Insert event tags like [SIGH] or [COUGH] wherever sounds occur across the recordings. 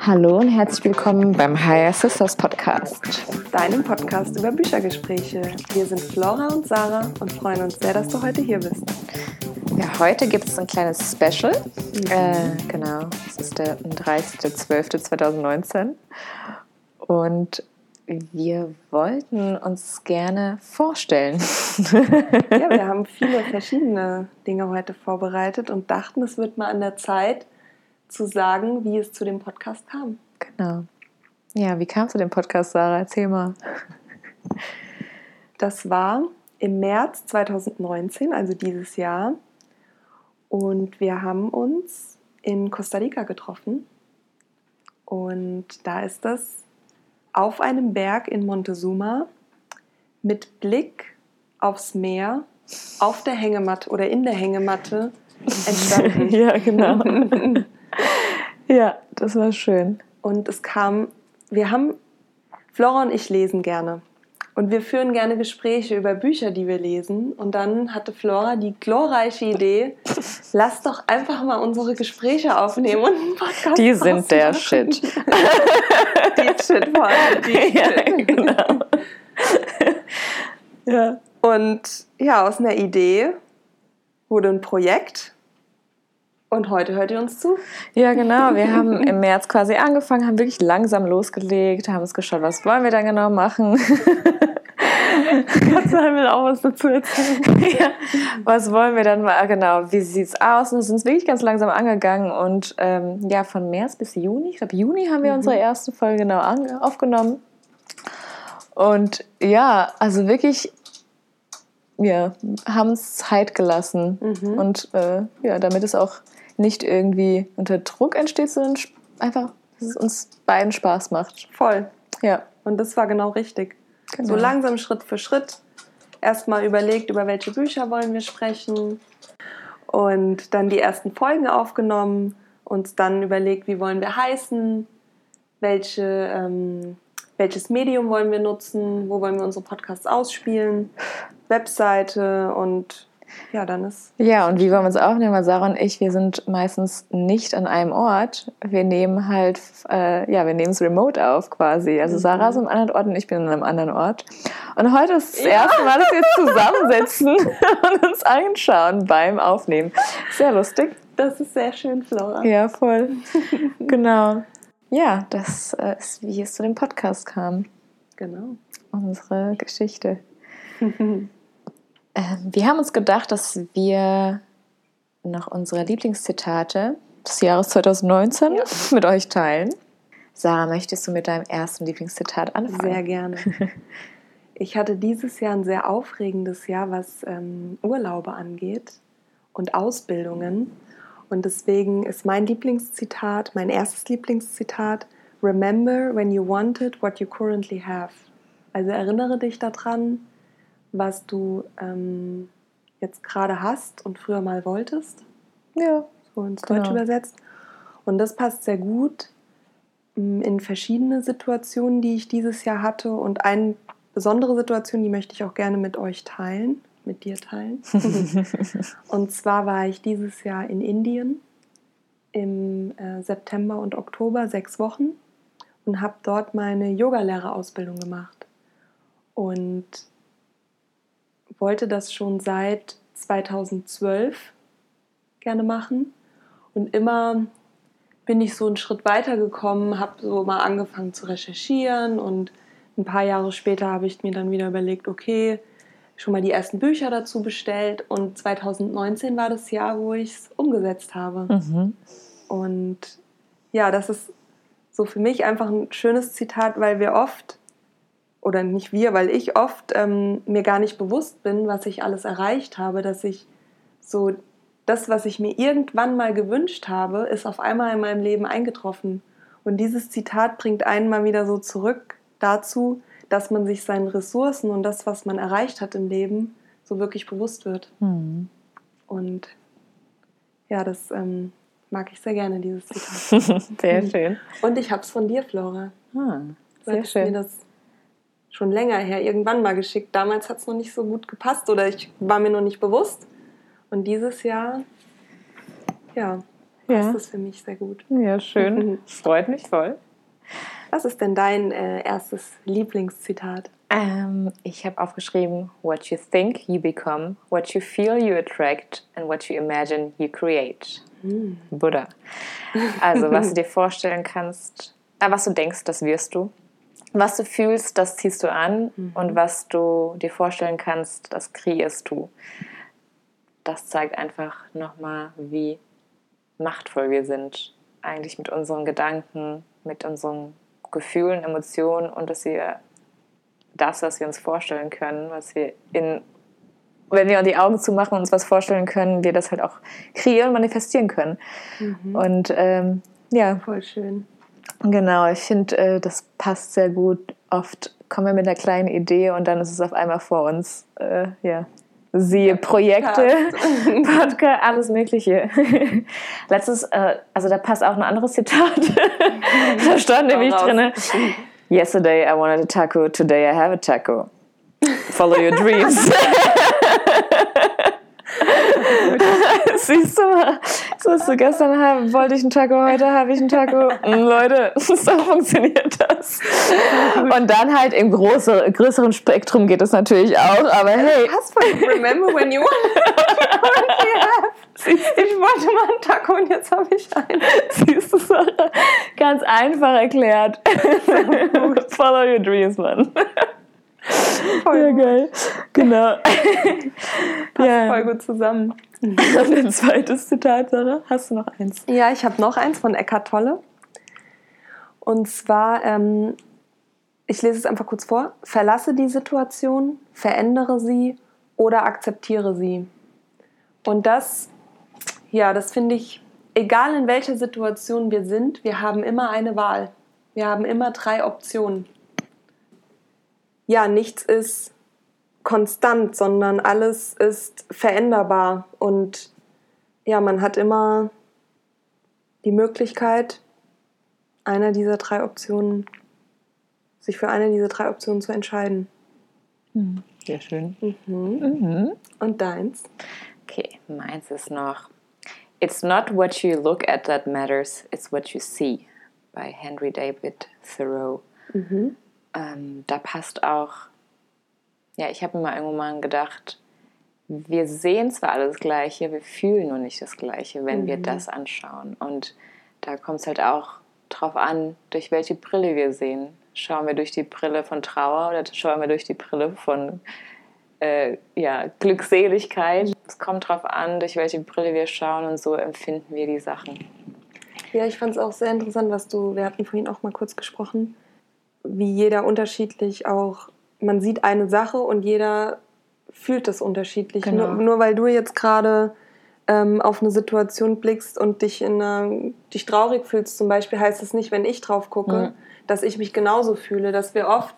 Hallo und herzlich willkommen beim Higher Sisters Podcast. Deinem Podcast über Büchergespräche. Wir sind Flora und Sarah und freuen uns sehr, dass du heute hier bist. Ja, heute gibt es ein kleines Special. Mhm. Äh, genau, es ist der 30.12.2019. Und wir wollten uns gerne vorstellen. [LAUGHS] ja, wir haben viele verschiedene Dinge heute vorbereitet und dachten, es wird mal an der Zeit zu sagen, wie es zu dem Podcast kam. Genau. Ja, wie kam es zu dem Podcast, Sarah? Erzähl mal. Das war im März 2019, also dieses Jahr. Und wir haben uns in Costa Rica getroffen. Und da ist das auf einem Berg in Montezuma mit Blick aufs Meer auf der Hängematte oder in der Hängematte entstanden. [LAUGHS] ja, genau. [LAUGHS] ja, das war schön. Und es kam, wir haben, Flora und ich lesen gerne. Und wir führen gerne Gespräche über Bücher, die wir lesen. Und dann hatte Flora die glorreiche Idee, [LAUGHS] lass doch einfach mal unsere Gespräche aufnehmen und einen Podcast Die sind der Shit. [LAUGHS] die Shit vor allem. Die [LAUGHS] ja, Shit. genau. ja. Und ja, aus einer Idee wurde ein Projekt. Und heute hört ihr uns zu? Ja, genau. Wir haben im März quasi angefangen, haben wirklich langsam losgelegt, haben uns geschaut, was wollen wir dann genau machen. Kannst du will auch was dazu erzählen? ja. Was wollen wir dann mal? Genau, wie sieht es aus? Und es ist wirklich ganz langsam angegangen. Und ähm, ja, von März bis Juni, ich glaube Juni haben wir mhm. unsere erste Folge genau aufgenommen. Und ja, also wirklich, ja, haben es Zeit gelassen. Mhm. Und äh, ja, damit es auch nicht irgendwie unter Druck entsteht, sondern einfach, dass es uns beiden Spaß macht. Voll. Ja. Und das war genau richtig. Genau. So langsam Schritt für Schritt. Erstmal überlegt, über welche Bücher wollen wir sprechen. Und dann die ersten Folgen aufgenommen. Uns dann überlegt, wie wollen wir heißen, welche, ähm, welches Medium wollen wir nutzen, wo wollen wir unsere Podcasts ausspielen, Webseite und ja, dann ist. Ja, und wie wollen wir es aufnehmen? Weil Sarah und ich, wir sind meistens nicht an einem Ort. Wir nehmen halt, äh, ja, wir nehmen es remote auf quasi. Also mhm. Sarah ist an einem anderen Ort und ich bin an einem anderen Ort. Und heute ist das ja. erste Mal, dass wir [LAUGHS] zusammensitzen und uns anschauen beim Aufnehmen. Sehr lustig. Das ist sehr schön, Flora. Ja, voll. [LAUGHS] genau. Ja, das äh, ist, wie es zu dem Podcast kam. Genau. Unsere Geschichte. [LAUGHS] Ähm, wir haben uns gedacht, dass wir noch unsere Lieblingszitate des Jahres 2019 ja. [LAUGHS] mit euch teilen. Sarah, möchtest du mit deinem ersten Lieblingszitat anfangen? Sehr gerne. [LAUGHS] Ich hatte dieses Jahr ein sehr aufregendes Jahr, was ähm, Urlaube angeht und Ausbildungen. Und deswegen ist mein Lieblingszitat, mein erstes Lieblingszitat, Remember when you wanted what you currently have. Also erinnere dich daran, was du ähm, jetzt gerade hast und früher mal wolltest. Ja. So ins Deutsch genau. übersetzt. Und das passt sehr gut mm, in verschiedene Situationen, die ich dieses Jahr hatte. Und eine besondere Situation, die möchte ich auch gerne mit euch teilen, mit dir teilen. [LAUGHS] und zwar war ich dieses Jahr in Indien im äh, September und Oktober, sechs Wochen, und habe dort meine Yogalehrerausbildung gemacht. Und wollte das schon seit 2012 gerne machen und immer bin ich so einen Schritt weiter gekommen, habe so mal angefangen zu recherchieren und ein paar Jahre später habe ich mir dann wieder überlegt, okay, schon mal die ersten Bücher dazu bestellt und 2019 war das Jahr, wo ich es umgesetzt habe. Mhm. Und ja, das ist so für mich einfach ein schönes Zitat, weil wir oft oder nicht wir, weil ich oft ähm, mir gar nicht bewusst bin, was ich alles erreicht habe, dass ich so das, was ich mir irgendwann mal gewünscht habe, ist auf einmal in meinem Leben eingetroffen. Und dieses Zitat bringt einen mal wieder so zurück dazu, dass man sich seinen Ressourcen und das, was man erreicht hat im Leben, so wirklich bewusst wird. Mhm. Und ja, das ähm, mag ich sehr gerne, dieses Zitat. [LAUGHS] sehr schön. Und ich habe es von dir, Flora. Ah, sehr schön. Mir das schon länger her irgendwann mal geschickt. Damals hat es noch nicht so gut gepasst oder ich war mir noch nicht bewusst. Und dieses Jahr Ja, Ja. das ist für mich sehr gut. Ja, schön. [LAUGHS] Das freut mich voll. Was ist denn dein äh, erstes Lieblingszitat? Ähm, ich habe aufgeschrieben, what you think, you become, what you feel, you attract, and what you imagine, you create. Buddha. Also, was du dir vorstellen kannst, äh, was du denkst, das wirst du. Was du fühlst, das ziehst du an. Und was du dir vorstellen kannst, das kreierst du. Das zeigt einfach nochmal, wie machtvoll wir sind. Eigentlich mit unseren Gedanken, mit unseren Gefühlen, Emotionen und dass wir das, was wir uns vorstellen können, was wir in, wenn wir die Augen zumachen und uns was vorstellen können, wir das halt auch kreieren, manifestieren können. Und ähm, ja, Voll schön. Genau, ich finde, äh, das passt sehr gut. Oft kommen wir mit einer kleinen Idee und dann ist es auf einmal vor uns. Äh, ja. Siehe Projekte, [LAUGHS] [LAUGHS] Podcast, alles Mögliche. [LAUGHS] Letztes, äh, also da passt auch ein anderes Zitat. da stand nämlich drin: Yesterday I wanted a taco, today I have a taco. Follow your dreams. Siehst du mal, so hast du gestern haben, wollte ich einen Taco, heute habe ich einen Taco. Mm, Leute, [LAUGHS] so funktioniert das. Und dann halt im größer, größeren Spektrum geht es natürlich auch, aber hey, Hast voll remember when you wanted Ich wollte mal einen Taco und jetzt habe ich einen. siehst du, Sarah, ganz einfach erklärt. Follow your dreams, Mann. [LAUGHS] Ja, geil. Genau. [LAUGHS] ja. Voll gut zusammen. [LAUGHS] Und ein zweites Zitat, Sarah. Hast du noch eins? Ja, ich habe noch eins von Eckhart Tolle. Und zwar, ähm, ich lese es einfach kurz vor. Verlasse die Situation, verändere sie oder akzeptiere sie. Und das, ja, das finde ich, egal in welcher Situation wir sind, wir haben immer eine Wahl. Wir haben immer drei Optionen. Ja, nichts ist konstant, sondern alles ist veränderbar. Und ja, man hat immer die Möglichkeit, einer dieser drei Optionen, sich für eine dieser drei Optionen zu entscheiden. Sehr schön. Und deins? Okay, meins ist noch It's not what you look at that matters, it's what you see bei Henry David Thoreau. Ähm, da passt auch, ja, ich habe mir mal irgendwann gedacht, wir sehen zwar alles Gleiche, wir fühlen nur nicht das Gleiche, wenn wir das anschauen. Und da kommt es halt auch drauf an, durch welche Brille wir sehen. Schauen wir durch die Brille von Trauer oder schauen wir durch die Brille von äh, ja, Glückseligkeit. Es kommt drauf an, durch welche Brille wir schauen und so empfinden wir die Sachen. Ja, ich fand es auch sehr interessant, was du, wir hatten vorhin auch mal kurz gesprochen, wie jeder unterschiedlich auch, man sieht eine Sache und jeder fühlt das unterschiedlich. Genau. Nur, nur weil du jetzt gerade ähm, auf eine Situation blickst und dich, in einer, dich traurig fühlst zum Beispiel, heißt es nicht, wenn ich drauf gucke, Mhm. dass ich mich genauso fühle, dass wir oft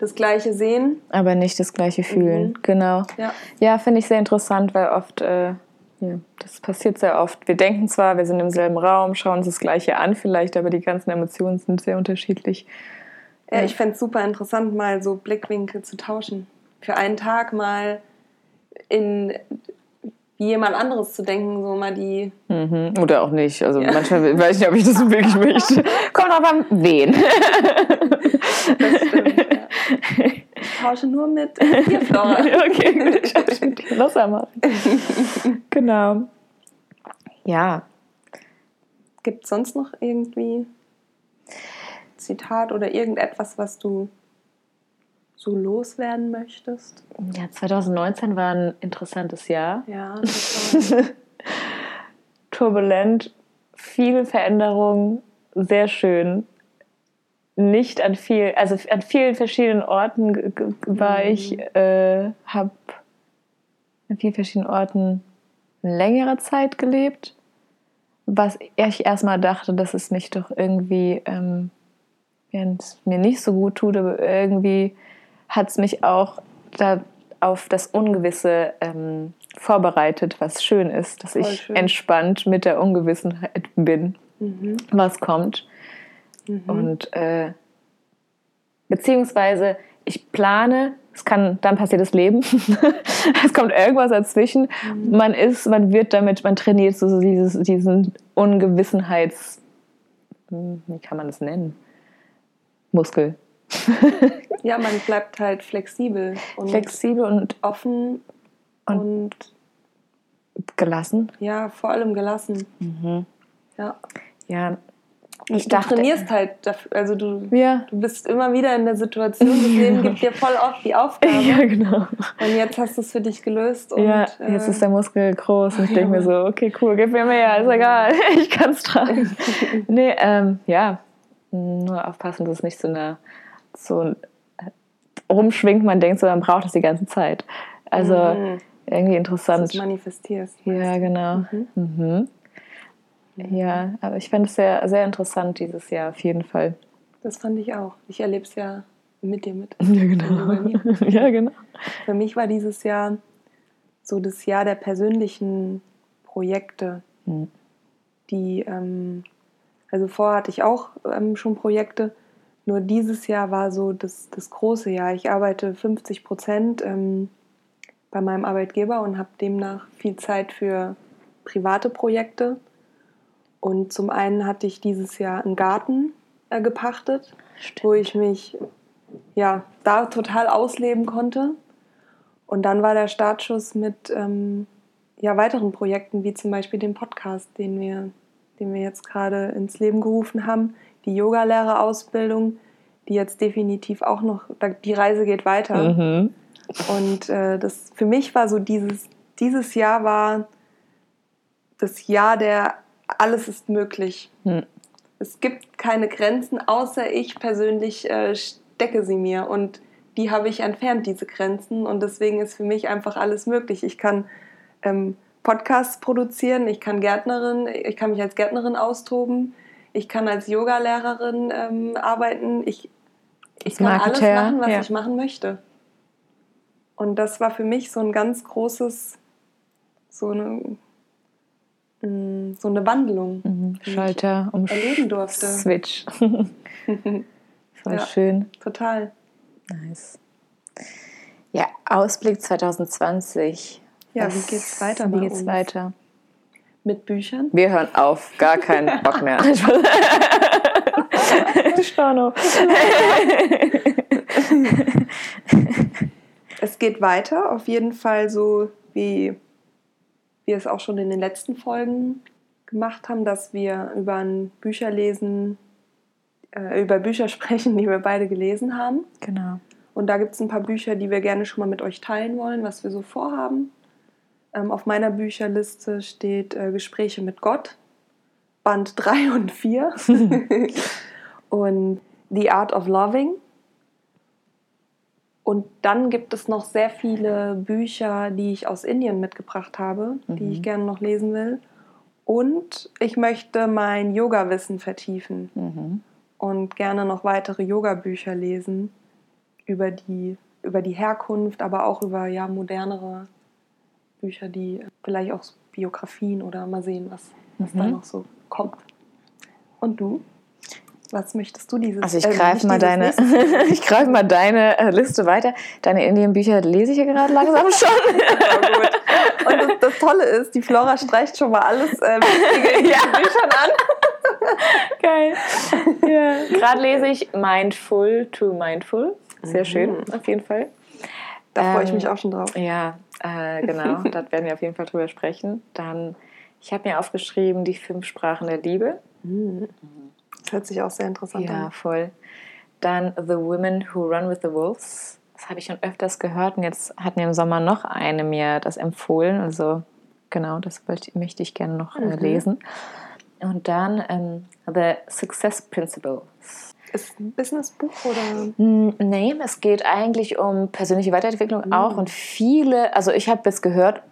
das Gleiche sehen. Aber nicht das gleiche fühlen, genau. Ja. Ja, finde ich sehr interessant, weil oft, äh, ja, das passiert sehr oft. Wir denken zwar, wir sind im selben Raum, schauen uns das Gleiche an vielleicht, aber die ganzen Emotionen sind sehr unterschiedlich. Ja, ich fände es super interessant, mal so Blickwinkel zu tauschen. Für einen Tag mal in wie jemand anderes zu denken, so mal die. Mhm. Oder auch nicht. Also manchmal weiß ich nicht, ob ich das wirklich möchte. [LAUGHS] Kommt drauf an, wen. Das stimmt, ja. Ich tausche nur mit dir, Flora. [LAUGHS] okay, gut. Wasser machen. [LAUGHS] genau. Ja, Gibt es sonst noch irgendwie Zitat oder irgendetwas, was du so loswerden möchtest? ja, 2019 war ein interessantes Jahr. Ja, [LAUGHS] turbulent, viel Veränderung, sehr schön. Nicht an viel, also an vielen verschiedenen Orten war ich, äh, habe an vielen verschiedenen Orten längere Zeit gelebt, was ich erstmal dachte, dass es mich doch irgendwie, ähm, wenn es mir nicht so gut tut, aber irgendwie hat es mich auch da auf das Ungewisse ähm, vorbereitet, was schön ist, dass Voll ich schön. entspannt mit der Ungewissenheit bin, Mhm. was kommt. Und äh, beziehungsweise ich plane es kann, dann passiert das Leben. [LAUGHS] es kommt irgendwas dazwischen. Mhm. Man ist, man wird damit, man trainiert so dieses, diesen Ungewissenheits, hm, wie kann man das nennen? Muskel. [LAUGHS] ja, man bleibt halt flexibel und flexibel und offen und, und gelassen. Ja, vor allem gelassen. Mhm. Ja. Ja, ich du dachte, trainierst halt, dafür, also du, ja. du bist immer wieder in der Situation, das Leben gibt dir voll oft die Aufgabe. [LAUGHS] Ja, genau. Und jetzt hast du es für dich gelöst. Und, ja, jetzt äh, ist der Muskel groß und ich ja. denke mir so, okay, cool, gib mir mehr, ist egal, [LAUGHS] ich kann es tragen. nee, ähm, ja, nur aufpassen, dass es nicht so eine, so rumschwingt, man denkt so, man braucht es die ganze Zeit. Also mhm. irgendwie interessant. Dass du manifestierst. Ja, genau. Mhm. Mhm. Ja, aber ich fand es sehr, sehr interessant dieses Jahr auf jeden Fall. Das fand ich auch. Ich erlebe es ja mit dir mit. [LAUGHS] Ja, genau. [LAUGHS] ja, genau. Für mich war dieses Jahr so das Jahr der persönlichen Projekte, mhm. die, ähm, also vorher hatte ich auch ähm, schon Projekte, nur dieses Jahr war so das, das große Jahr. Ich arbeite 50 Prozent ähm, bei meinem Arbeitgeber und habe demnach viel Zeit für private Projekte und zum einen hatte ich dieses Jahr einen Garten äh, gepachtet, Stimmt. wo ich mich ja, da total ausleben konnte. Und dann war der Startschuss mit ähm, ja, weiteren Projekten, wie zum Beispiel dem Podcast, den wir, den wir jetzt gerade ins Leben gerufen haben, die Yogalehrerausbildung, die jetzt definitiv auch noch, die Reise geht weiter. Mhm. Und äh, das für mich war so dieses, dieses Jahr war das Jahr der alles ist möglich. Hm. Es gibt keine Grenzen, außer ich persönlich äh, stecke sie mir. Und die habe ich entfernt, diese Grenzen. Und deswegen ist für mich einfach alles möglich. Ich kann ähm, Podcasts produzieren, ich kann Gärtnerin, ich kann mich als Gärtnerin austoben, ich kann als Yogalehrerin ähm, arbeiten, ich, ich kann alles machen, was ja. ich machen möchte. Und das war für mich so ein ganz großes, so eine Mm, so eine Wandlung mhm. Schalter um erleben durfte. [LAUGHS] Switch. [LAUGHS] Voll ja, schön. Total. Nice. Ja, Ausblick 2020. Ja, Was, wie geht's weiter? Wie geht's uns? weiter? Mit Büchern? Wir hören auf, gar keinen [LAUGHS] Bock mehr. [LAUGHS] Storno. es geht weiter, auf jeden Fall so wie wir es auch schon in den letzten Folgen gemacht haben, dass wir über ein Bücher lesen, äh, über Bücher [LAUGHS] sprechen, die wir beide gelesen haben. Genau. Und da gibt es ein paar Bücher, die wir gerne schon mal mit euch teilen wollen, was wir so vorhaben. Ähm, auf meiner Bücherliste steht äh, Gespräche mit Gott, Band [LAUGHS] 3 und 4 [LAUGHS] und The Art of Loving und dann gibt es noch sehr viele Bücher, die ich aus Indien mitgebracht habe, mhm. die ich mhm. gerne noch lesen will. Und ich möchte mein Yoga-Wissen vertiefen mhm. und gerne noch weitere Yoga-Bücher lesen über die, über die Herkunft, aber auch über ja, modernere Bücher, die vielleicht auch Biografien oder mal sehen, was, was mhm. da noch so kommt. Und du? Was möchtest du dieses? Also ich äh, greife mal deine, [LAUGHS] ich greife mal deine äh, Liste weiter. Deine Indien-Bücher lese ich ja gerade langsam [LAUGHS] schon. ja, Und das, das, Tolle ist, die Flora streicht schon mal alles äh, in ja. Büchern an. [LAUGHS] Geil. Ja. Gerade lese ich Mindful to Mindful. Sehr mhm. schön, auf jeden Fall. Da ähm, freue ich mich auch schon drauf. Ja, äh, genau. [LAUGHS] da werden wir auf jeden Fall drüber sprechen. Dann, ich habe mir aufgeschrieben, die fünf Sprachen der Liebe. Mhm. Das hört sich auch sehr interessant ja, an. Ja, voll. Dann The Women Who Run with the Wolves. Das habe ich schon öfters gehört und jetzt hat mir im Sommer noch eine mir das empfohlen. Also genau, das möchte ich gerne noch äh, mhm. lesen. Und dann ähm, The Success Principles. Ist ein Businessbuch oder? Nee, es geht eigentlich um persönliche Weiterentwicklung mhm. auch und viele, also ich habe jetzt gehört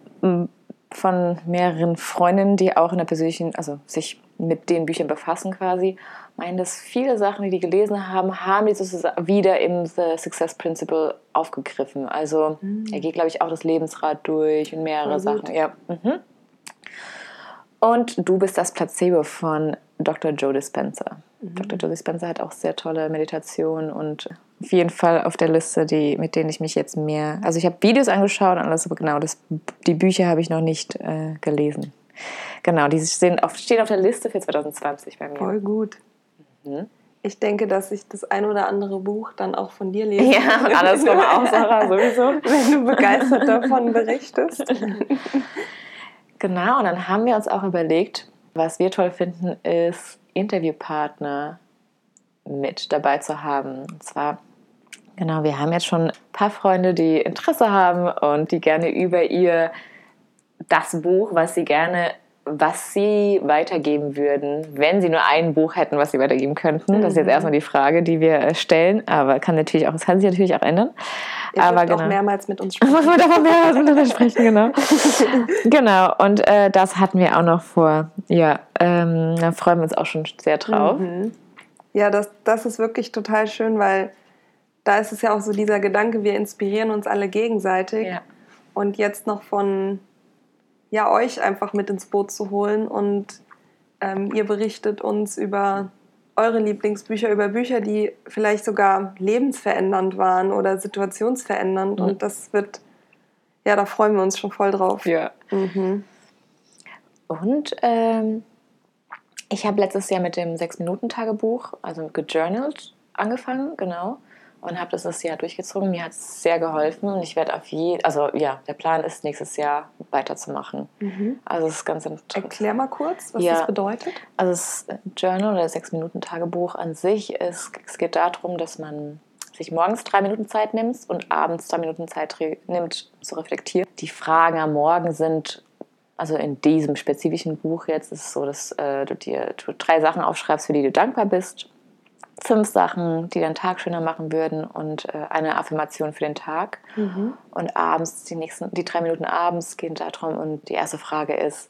von mehreren Freundinnen, die auch in der persönlichen, also sich mit den Büchern befassen quasi meinen, dass viele Sachen, die die gelesen haben, haben die sozusagen wieder im The Success Principle aufgegriffen. Also mhm. er geht, glaube ich, auch das Lebensrad durch und mehrere Sachen. Ja. Mhm. Und du bist das Placebo von Dr. Joe Dispenza. Mhm. Dr. Joe Dispenza hat auch sehr tolle Meditation und auf jeden Fall auf der Liste, die, mit denen ich mich jetzt mehr. Also ich habe Videos angeschaut und alles, aber genau, das, die Bücher habe ich noch nicht äh, gelesen. Genau, die stehen auf, stehen auf der Liste für 2020 bei mir. Voll gut. Mhm. Ich denke, dass ich das ein oder andere Buch dann auch von dir lese. Ja, und andersrum auch, [LAUGHS] Sarah, sowieso. Wenn du begeistert davon berichtest. [LAUGHS] Genau, und dann haben wir uns auch überlegt, was wir toll finden, ist Interviewpartner mit dabei zu haben. Und zwar, genau, wir haben jetzt schon ein paar Freunde, die Interesse haben und die gerne über ihr das Buch, was sie gerne was sie weitergeben würden, wenn sie nur ein Buch hätten, was sie weitergeben könnten. Das ist jetzt mhm. erstmal die Frage, die wir äh, stellen, aber kann natürlich auch, es kann sich natürlich auch ändern. Ihr aber genau. [LAUGHS] auch mehrmals mit uns sprechen. Wir davon mehrmals miteinander sprechen, genau. [LAUGHS] genau, und äh, das hatten wir auch noch vor. Ja, ähm, da freuen wir uns auch schon sehr drauf. Mhm. Ja, das, das ist wirklich total schön, weil da ist es ja auch so dieser Gedanke, wir inspirieren uns alle gegenseitig. Ja. Und jetzt noch von ja, euch einfach mit ins Boot zu holen und ähm, ihr berichtet uns über eure Lieblingsbücher, über Bücher, die vielleicht sogar lebensverändernd waren oder situationsverändernd. Mhm. Und das wird, ja, da freuen wir uns schon voll drauf. Ja. Mhm. Und ähm, ich habe letztes Jahr mit dem Sechs-Minuten-Tagebuch, also gejournalt, angefangen, genau und habe das das Jahr durchgezogen. Mir hat es sehr geholfen und ich werde auf jeden, also ja, der Plan ist nächstes Jahr weiterzumachen. Mhm. Also es ist ganz interessant. Erklär mal kurz, was ja. das bedeutet. Also das Journal oder sechs Minuten Tagebuch an sich ist, es geht darum, dass man sich morgens drei Minuten Zeit nimmt und abends zwei Minuten Zeit nimmt zu reflektieren. Die Fragen am Morgen sind also in diesem spezifischen Buch jetzt ist es so, dass äh, du dir du drei Sachen aufschreibst, für die du dankbar bist fünf Sachen, die deinen Tag schöner machen würden und äh, eine Affirmation für den Tag. Mhm. Und abends, die nächsten, die drei Minuten abends gehen darum und die erste Frage ist,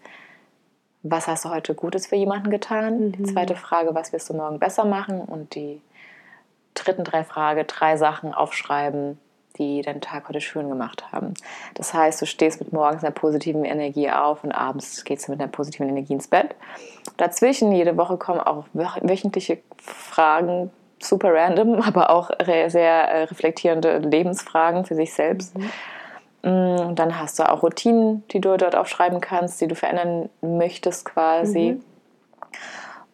was hast du heute Gutes für jemanden getan? Mhm. Die zweite Frage, was wirst du morgen besser machen? Und die dritten drei Frage, drei Sachen aufschreiben, die deinen Tag heute schön gemacht haben. Das heißt, du stehst mit morgens einer positiven Energie auf und abends gehst du mit einer positiven Energie ins Bett. Dazwischen, jede Woche kommen auch wöchentliche Fragen, super random, [LAUGHS] aber auch sehr äh, reflektierende Lebensfragen für sich selbst. Mhm. Mm, dann hast du auch Routinen, die du dort aufschreiben kannst, die du verändern möchtest quasi. Mhm.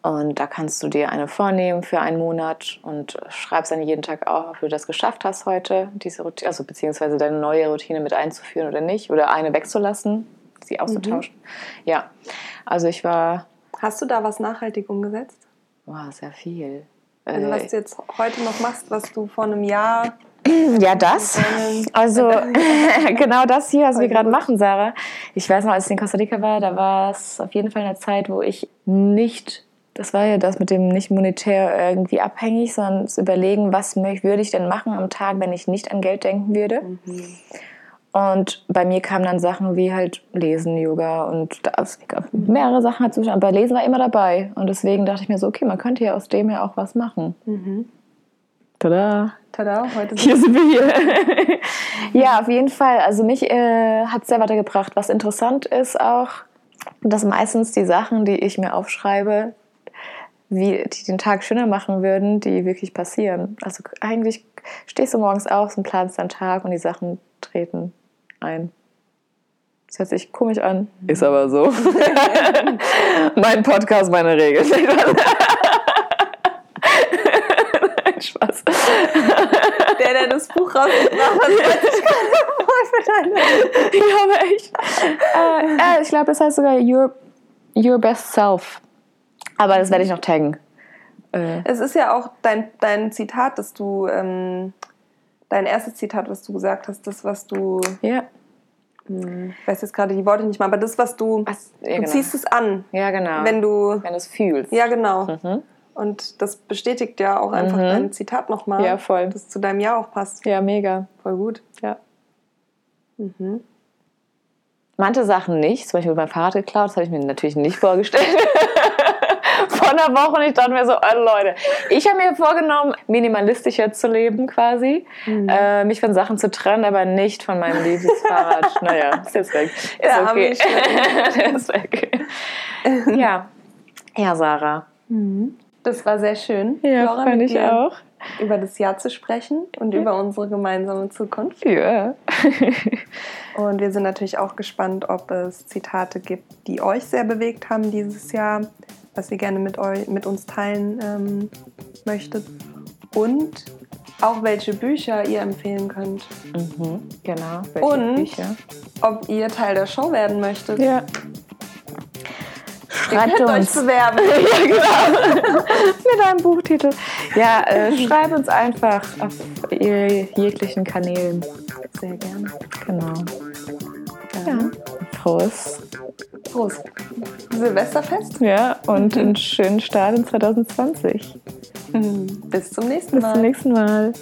Und da kannst du dir eine vornehmen für einen Monat und schreibst dann jeden Tag auf, ob du das geschafft hast heute, diese Routine, also beziehungsweise deine neue Routine mit einzuführen oder nicht, oder eine wegzulassen, sie auszutauschen. Mhm. Ja, also ich war. Hast du da was nachhaltig umgesetzt? Wow, sehr viel. Also was äh, du jetzt heute noch machst, was du vor einem Jahr [CLEARS THROAT] ja, das. [LAUGHS] Also [LAUGHS] genau das hier, was wir gerade machen, Sarah. Ich weiß noch, als ich in Costa Rica war, da war es auf jeden Fall eine Zeit, wo ich nicht das war ja das mit dem nicht monetär irgendwie abhängig, sondern zu überlegen, was würde ich denn machen am Tag, wenn ich nicht an Geld denken würde. Mhm. Und bei mir kamen dann Sachen wie halt Lesen, Yoga und das, mehrere Sachen dazu. Aber Lesen war immer dabei. Und deswegen dachte ich mir so, okay, man könnte ja aus dem ja auch was machen. Mhm. Tada! Tada, heute sind, hier sind wir hier. [LAUGHS] ja, auf jeden Fall. Also mich äh, hat es sehr weitergebracht. Was interessant ist auch, dass meistens die Sachen, die ich mir aufschreibe, wie die den Tag schöner machen würden, die wirklich passieren. Also eigentlich stehst du morgens auf und planst deinen Tag und die Sachen treten ein. Das hört sich komisch an, ist aber so. [LAUGHS] mein Podcast, meine Regel. [LAUGHS] Nein, Spaß. Der, der das Buch rausgebracht hat, ich gerade aber echt. Äh, äh, ich glaube, das heißt sogar Your, Your Best Self. Aber das werde ich noch taggen. Äh. Es ist ja auch dein, dein Zitat, dass du, ähm, dein erstes Zitat, was du gesagt hast, das, was du. Ja. Hm, ich weiß jetzt gerade die Worte nicht mal, aber das, was du. Was, ja, du genau. ziehst es an. Ja, genau. Wenn du. Wenn du es fühlst. Ja, genau. Mhm. Und das bestätigt ja auch einfach mhm. dein Zitat nochmal. Ja, voll. Das zu deinem Jahr auch passt. Ja, mega. Voll gut. Ja. Mhm. Manche Sachen nicht, zum Beispiel mein Fahrrad geklaut, das habe ich mir natürlich nicht vorgestellt. [LAUGHS] vor einer Woche und ich dachte mir so, oh Leute, ich habe mir vorgenommen, minimalistischer zu leben quasi, mhm. äh, mich von Sachen zu trennen, aber nicht von meinem Lieblingsfahrrad. [LAUGHS] naja, ist jetzt weg. Ist ja, okay. Der [LAUGHS] ist weg. [LAUGHS] ja. Ja, Sarah. Mhm. Das war sehr schön. Ja, fand ich auch. über das Jahr zu sprechen und über unsere gemeinsame Zukunft. Ja. Und wir sind natürlich auch gespannt, ob es Zitate gibt, die euch sehr bewegt haben dieses Jahr, was ihr gerne mit, euch, mit uns teilen ähm, möchtet. Und auch welche Bücher ihr empfehlen könnt. Mhm, genau. Welche und Bücher? ob ihr Teil der Show werden möchtet. Ja. Schreibt uns. euch bewerben. [LAUGHS] ja, genau. [LAUGHS] Mit einem Buchtitel. Ja, äh, schreibt uns einfach auf jeglichen Kanälen. Sehr gerne. Genau. Ja. ja. Prost. Prost. Silvesterfest. Ja, und einen schönen Start in 2020. Bis zum nächsten Mal. Bis zum nächsten Mal.